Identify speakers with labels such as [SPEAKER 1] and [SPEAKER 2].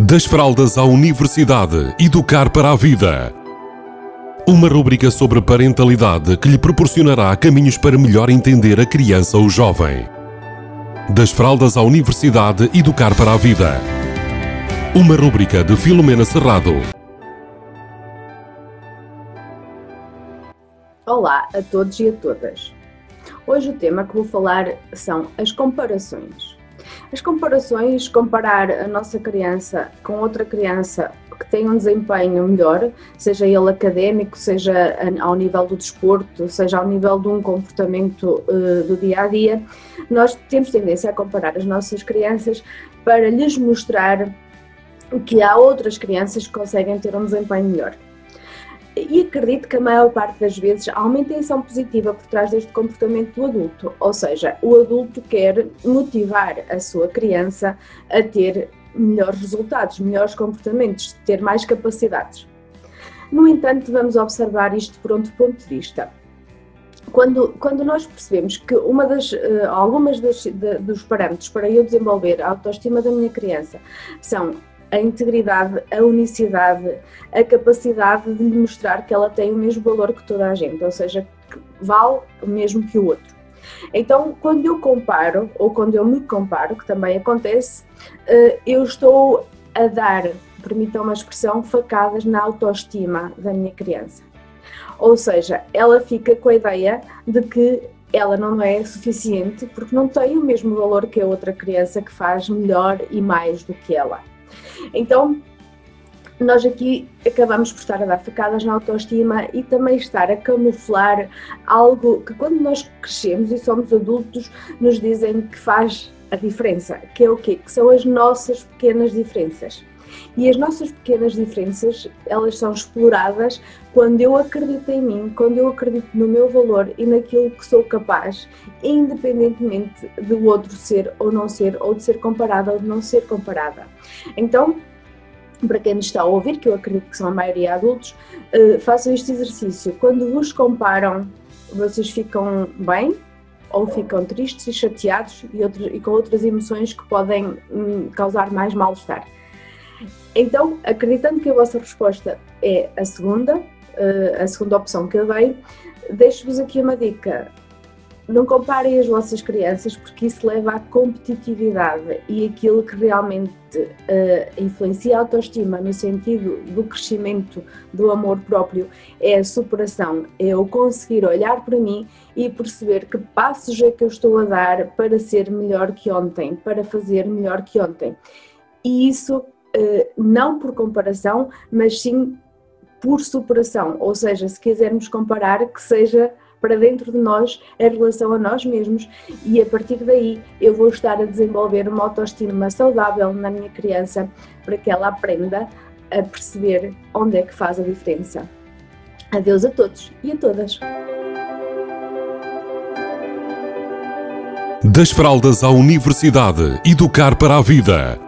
[SPEAKER 1] Das fraldas à universidade, educar para a vida. Uma rubrica sobre parentalidade que lhe proporcionará caminhos para melhor entender a criança ou jovem. Das fraldas à universidade, educar para a vida. Uma rubrica de Filomena Serrado.
[SPEAKER 2] Olá a todos e a todas. Hoje o tema que vou falar são as comparações. As comparações, comparar a nossa criança com outra criança que tem um desempenho melhor, seja ele académico, seja ao nível do desporto, seja ao nível de um comportamento uh, do dia a dia, nós temos tendência a comparar as nossas crianças para lhes mostrar que há outras crianças que conseguem ter um desempenho melhor e acredito que a maior parte das vezes há uma intenção positiva por trás deste comportamento do adulto, ou seja, o adulto quer motivar a sua criança a ter melhores resultados, melhores comportamentos, ter mais capacidades. No entanto, vamos observar isto por outro ponto de vista. Quando, quando nós percebemos que uma das, uh, algumas das, de, dos parâmetros para eu desenvolver a autoestima da minha criança são a integridade, a unicidade, a capacidade de mostrar que ela tem o mesmo valor que toda a gente, ou seja, que vale o mesmo que o outro. Então, quando eu comparo, ou quando eu me comparo, que também acontece, eh, eu estou a dar, permitam uma expressão, facadas na autoestima da minha criança. Ou seja, ela fica com a ideia de que ela não é suficiente porque não tem o mesmo valor que a outra criança que faz melhor e mais do que ela. Então, nós aqui acabamos por estar a dar facadas na autoestima e também estar a camuflar algo que quando nós crescemos e somos adultos nos dizem que faz a diferença, que é o quê? Que são as nossas pequenas diferenças. E as nossas pequenas diferenças, elas são exploradas quando eu acredito em mim, quando eu acredito no meu valor e naquilo que sou capaz, independentemente do outro ser ou não ser, ou de ser comparada ou de não ser comparada. Então, para quem nos está a ouvir, que eu acredito que são a maioria adultos, uh, façam este exercício. Quando vos comparam, vocês ficam bem ou ficam tristes e chateados e, e com outras emoções que podem hum, causar mais mal-estar. Então, acreditando que a vossa resposta é a segunda, eh, a segunda opção que eu dei, deixo-vos aqui uma dica. Não comparem as vossas crianças porque isso leva à competitividade e aquilo que realmente uh, influencia a autoestima no sentido do crescimento do amor próprio é a superação, é eu conseguir olhar para mim e perceber que passos é que eu estou a dar para ser melhor que ontem, para fazer melhor que ontem. E isso não por comparação, mas sim por superação, ou seja, se quisermos comparar, que seja para dentro de nós em relação a nós mesmos e a partir daí eu vou estar a desenvolver uma autoestima saudável na minha criança para que ela aprenda a perceber onde é que faz a diferença. Adeus a todos e a todas.
[SPEAKER 1] Das fraldas à universidade, educar para a vida.